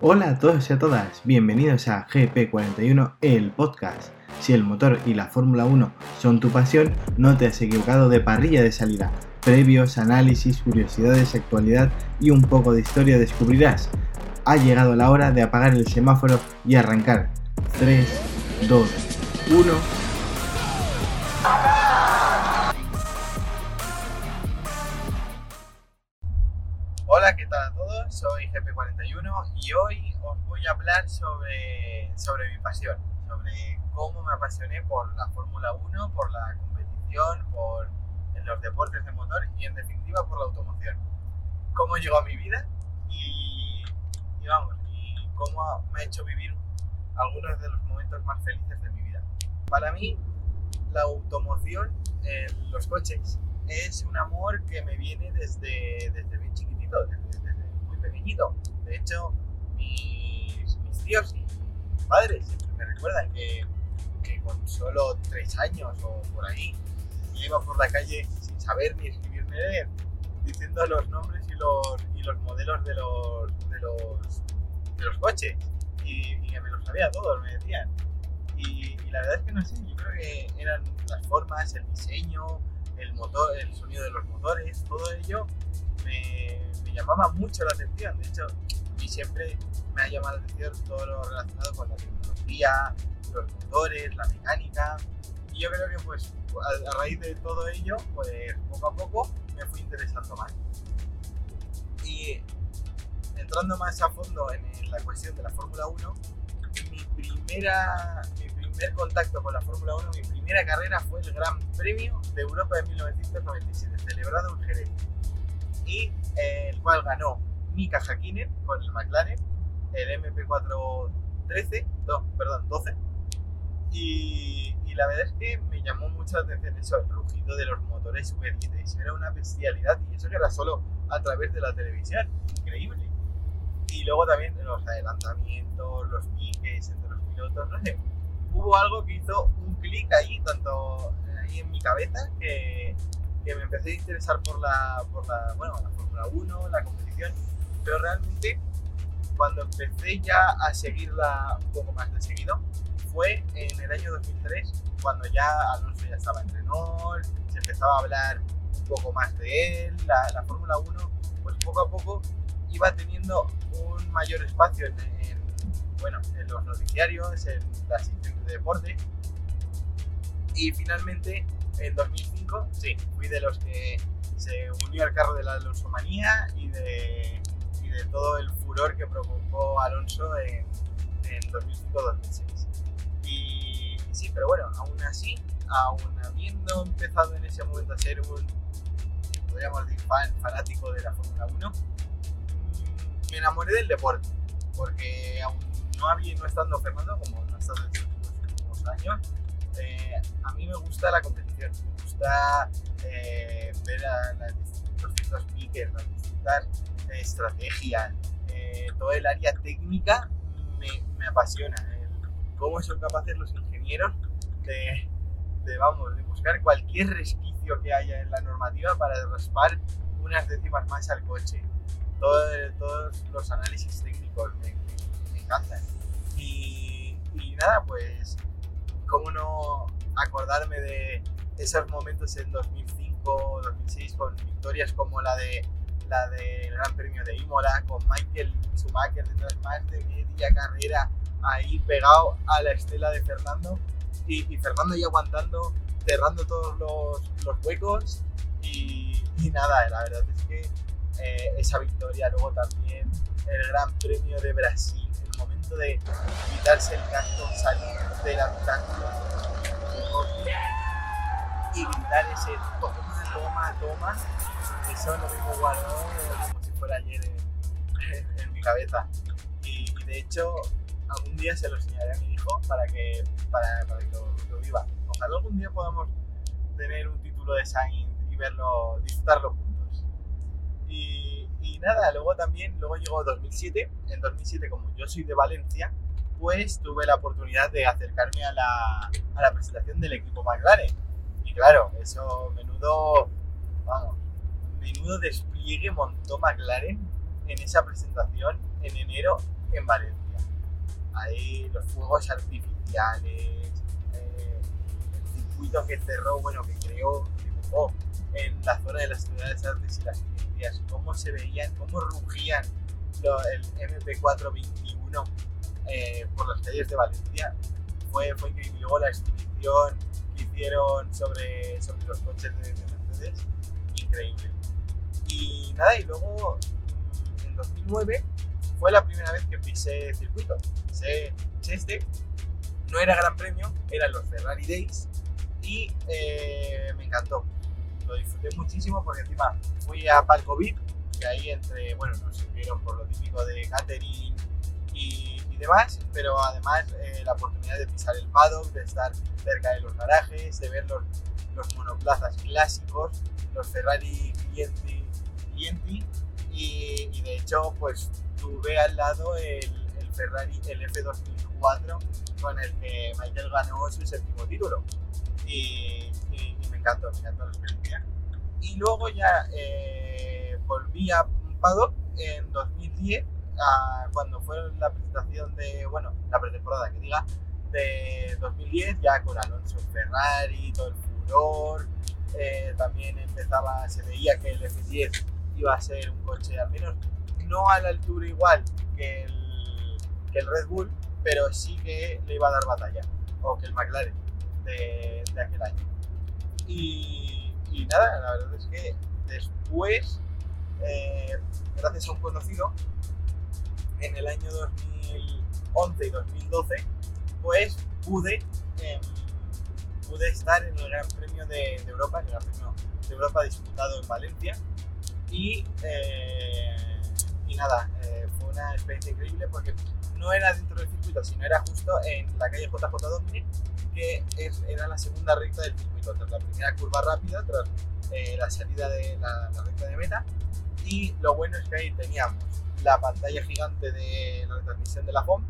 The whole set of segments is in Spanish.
Hola a todos y a todas, bienvenidos a GP41, el podcast. Si el motor y la Fórmula 1 son tu pasión, no te has equivocado de parrilla de salida. Previos, análisis, curiosidades, actualidad y un poco de historia descubrirás. Ha llegado la hora de apagar el semáforo y arrancar. 3, 2, 1. Tal a todos? Soy GP41 y hoy os voy a hablar sobre, sobre mi pasión, sobre cómo me apasioné por la Fórmula 1, por la competición, por los deportes de motor y en definitiva por la automoción. Cómo llegó a mi vida y, y vamos, y cómo me ha hecho vivir algunos de los momentos más felices de mi vida. Para mí, la automoción, eh, los coches, es un amor que me viene desde, desde bien desde, desde muy pequeñito. De hecho, mis, mis tíos y mis padres siempre me recuerdan que, que con solo tres años o por ahí, yo iba por la calle sin saber ni escribir ni leer, diciendo los nombres y los, y los modelos de los, de los, de los coches. Y, y me los sabía todos, me decían. Y, y, la verdad es que no sé, yo creo que eran las formas, el diseño, el motor, el sonido de los motores, todo ello me llamaba mucho la atención. De hecho, a mí siempre me ha llamado la atención todo lo relacionado con la tecnología, los motores, la mecánica. Y yo creo que pues a, a raíz de todo ello, pues poco a poco me fui interesando más. Y entrando más a fondo en, en la cuestión de la Fórmula 1, mi primera, mi primer contacto con la Fórmula 1, mi primera carrera fue el Gran Premio de Europa de 1997, celebrado en Jerez, y el cual ganó Mika Hakkinen con el McLaren, el MP413, no, perdón, 12, y, y, la verdad es que me llamó mucho la atención eso, el rugido de los motores V10, era una bestialidad, y eso que era solo a través de la televisión, increíble. Y luego también los adelantamientos, los piques entre los pilotos, no sé, hubo algo que hizo un clic ahí, tanto ahí en mi cabeza, que, que, me empecé a interesar por la, por la, bueno, la Fórmula 1, la competición, pero realmente cuando empecé ya a seguirla un poco más de seguido, fue en el año 2003, cuando ya Alonso ya estaba en Renault, se empezaba a hablar un poco más de él, la, la Fórmula 1, pues poco a poco iba teniendo un mayor espacio en, en, bueno, en los noticiarios, en las secciones de deporte. Y finalmente, en 2005, sí, fui de los que se unió al carro de la Alonsomanía y de, y de todo el furor que provocó Alonso en, en 2005-2006. Y sí, pero bueno, aún así, aún habiendo empezado en ese momento a ser un, podríamos decir, fan, fanático de la Fórmula 1, me enamoré del deporte, porque aún no, había, no estando Fernando, como no ha estado en los últimos años, eh, a mí me gusta la competición, me gusta eh, ver a, los distintos piques, las distintas eh, estrategias, todo el área técnica me, me apasiona, cómo son capaces los ingenieros de, de, vamos, de buscar cualquier resquicio que haya en la normativa para raspar unas décimas más al coche todo, todos los análisis técnicos me, me, me encantan. Y, y, nada, pues, cómo no acordarme de esos momentos en 2005, 2006, con victorias como la de la del Gran Premio de Imola, con Michael Schumacher detrás más de media carrera ahí pegado a la estela de Fernando. Y, Fernando ahí aguantando, cerrando todos los, los huecos. Y, y nada, la verdad es que eh, esa victoria, luego también el Gran Premio de Brasil, el momento de quitarse el casco, salir del habitáculo y gritar ese toma, toma, toma, eso lo mismo guardó como si fuera ayer en, en, en mi cabeza. Y, y, de hecho, algún día se lo enseñaré a mi hijo para que, para, para que lo, lo viva. Ojalá algún día podamos tener un título de Sainz y verlo, disfrutarlo juntos. Y, y, nada, luego también, luego llegó 2007. En 2007, como yo soy de Valencia, pues tuve la oportunidad de acercarme a la, presentación del equipo McLaren. Y claro, eso, menudo, vamos, menudo despliegue montó McLaren en esa presentación en enero en Valencia. Ahí los fuegos artificiales, eh, el circuito que cerró, bueno, que creó, dibujó en la zona de las ciudades artes y las ciencias, cómo se veían, cómo rugían el MP421 eh, por las calles de Valencia. Fue, fue increíble. Luego la exhibición que hicieron sobre, sobre los coches de, Mercedes, increíble. Y nada, y luego mm, en 2009 fue la primera vez que pisé circuito. Pisé este, no era gran premio, eran los Ferrari Days y eh, me encantó. Lo disfruté muchísimo porque encima fui a Palco VIP, que ahí entre, bueno, nos sirvieron por lo típico de catering y, demás, pero además eh, la oportunidad de pisar el paddock, de estar cerca de los garajes, de ver los, los monoplazas clásicos, los Ferrari Clienti, clienti y, y, de hecho pues tuve al lado el, Ferrari, el F2004 con el que Michael ganó su séptimo título y, y, y me encantó, me encantó la experiencia. Y luego ya eh, volví a paddock en 2010 cuando fue la presentación de, bueno, la pretemporada que diga, de 2010, ya con Alonso Ferrari, todo el furor, eh, también empezaba, se veía que el F10 iba a ser un coche al menos no a la altura igual que el, Red Bull, pero sí que le iba a dar batalla, o que el McLaren de, de aquel año. Y, y, nada, la verdad es que después, eh, gracias a un conocido, en el año 2011 y 2012, pues pude, eh, pude estar en el Gran Premio de, de, Europa, el Gran Premio de Europa disputado en Valencia. Y, eh, y nada, eh, fue una experiencia increíble porque no era dentro del circuito, sino era justo en la calle JJ Domine, que es, era la segunda recta del circuito, tras la primera curva rápida, tras eh, la salida de la, la recta de meta. Y lo bueno es que ahí teníamos la pantalla gigante de la retransmisión de la FOM,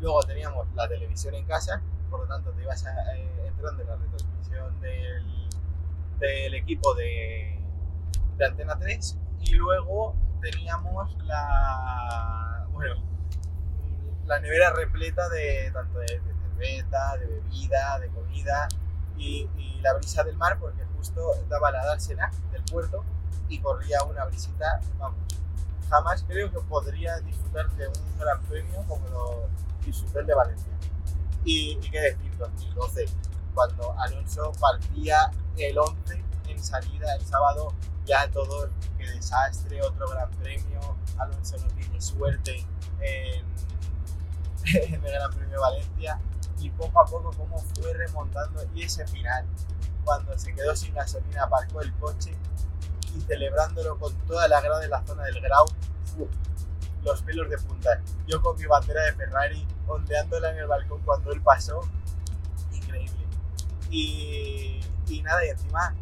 luego teníamos la televisión en casa, por lo tanto te ibas a, eh, entrando en la retransmisión del, equipo de, de, Antena 3 y luego teníamos la, bueno, la nevera repleta de tanto de, de cerveza, de bebida, de comida y, y, la brisa del mar porque justo daba la dársena del puerto y corría una brisita, vamos, jamás creo que podría disfrutar de un gran premio como lo disfruté de Valencia. Y, y qué decir, 2012, cuando Alonso partía el 11 en salida el sábado, ya todo, qué desastre, otro gran premio, Alonso no tiene suerte en, en el Gran Premio de Valencia y poco a poco cómo fue remontando y ese final, cuando se quedó sin gasolina, aparcó el coche y celebrándolo con toda la grada de la zona del Grau, los pelos de punta. Yo con mi bandera de Ferrari, ondeándola en el balcón cuando él pasó, increíble. Y, y nada, y encima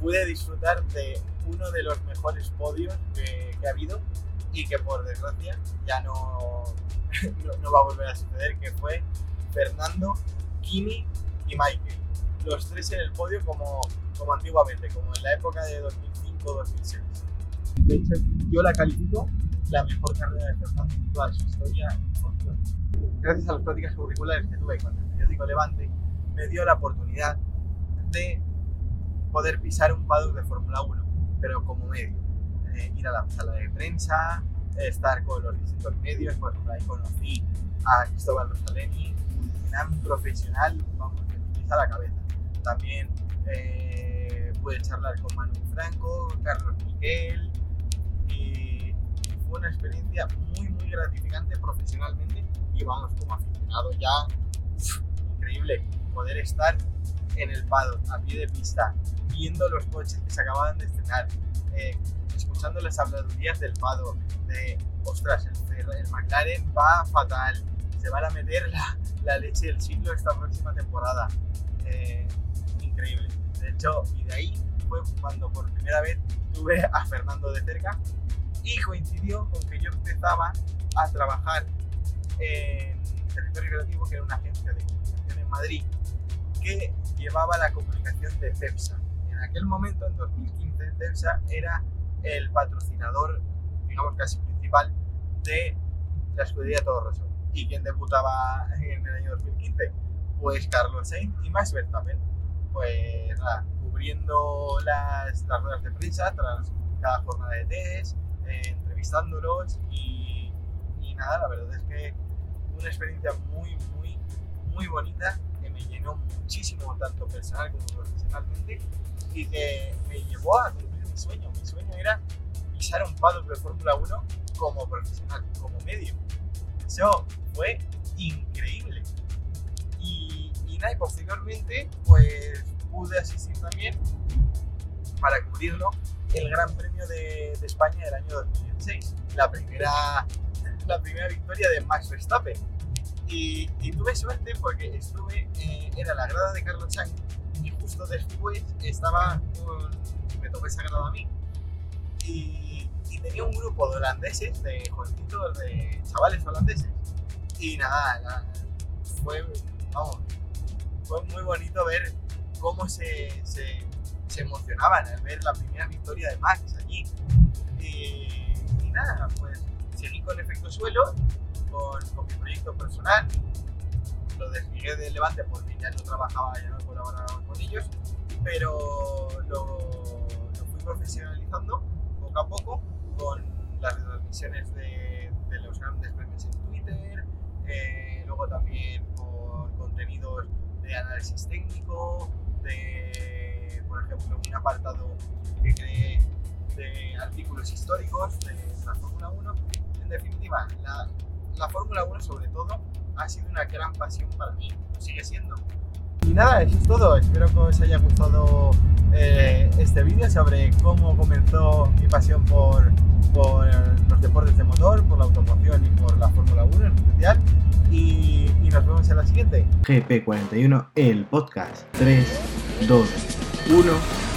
pude disfrutar de uno de los mejores podios que, que ha habido y que por desgracia ya no, no, no, va a volver a suceder, que fue Fernando, Kimi y Michael. Los tres en el podio como, como antiguamente, como en la época de 2005-2006. De hecho, yo la califico la mejor carrera de Fernando en toda su historia. Gracias a las prácticas curriculares que tuve con el periódico Levante, me dio la oportunidad de poder pisar un paddock de Fórmula 1, pero como medio. Eh, ir a la sala de prensa, estar con los distintos medios, por ejemplo, ahí conocí a Cristóbal Rosaleni, un gran profesional, vamos, que me a la cabeza. También eh, pude charlar con Manu Franco, Carlos Miguel, y fue una experiencia muy, muy gratificante profesionalmente y vamos, como aficionado ya, increíble poder estar en el paddock, a pie de pista, viendo los coches que se acababan de estrenar, eh, escuchando las habladurías del paddock, de, ostras, el, el, McLaren va fatal, se van a meter la, la leche del siglo esta próxima temporada. Eh, increíble. De hecho, y de ahí fue cuando por primera vez tuve a Fernando de cerca y coincidió con que yo empezaba a trabajar en Territorio Creativo, que era una agencia de comunicación en Madrid, que llevaba la comunicación de CEPSA. En aquel momento, en 2015, CEPSA era el patrocinador, digamos casi principal, de la escudería Todo Rosso. ¿Y quién debutaba en el año 2015? Pues Carlos Sainz y Max Verstappen. Pues nada, cubriendo las, las ruedas de prensa tras cada jornada de test, eh, entrevistándolos y, y nada, la verdad es que una experiencia muy, muy, muy bonita que me llenó muchísimo, tanto personal como profesionalmente, y que me llevó a cumplir mi sueño. Mi sueño era pisar un paddock de Fórmula 1 como profesional, como medio. Eso fue increíble. Y, posteriormente, pues pude asistir también para cubrirlo el Gran Premio de, de España del año 2016. La primera, la primera victoria de Max Verstappen. Y, y tuve suerte porque estuve, eh, era la grada de Carlos Sainz y justo después estaba con, me tocó esa grada a mí. Y, tenía un grupo de holandeses, de jovencitos, de chavales holandeses. Y nada, fue, vamos, fue muy bonito ver cómo se, se, emocionaban al ver la primera victoria de Max allí. Y, y nada, pues seguí con Efecto Suelo, con, con mi proyecto personal. Lo desligué del Levante porque ya no trabajaba, ya no colaboraba con ellos, pero lo, lo fui profesionalizando poco a poco con las retransmisiones de, de los grandes premios en Twitter, eh, luego también por contenidos de análisis técnico, de, por ejemplo, un apartado que creé de artículos históricos de la Fórmula 1. En definitiva, la, la Fórmula 1 sobre todo ha sido una gran pasión para mí, lo sigue siendo. Y nada, eso es todo. Espero que os haya gustado eh, este vídeo sobre cómo comenzó mi pasión por, por los deportes de motor, por la automoción y por la Fórmula 1 en especial. Y, y nos vemos en la siguiente. GP41, el podcast. 3, 2, 1.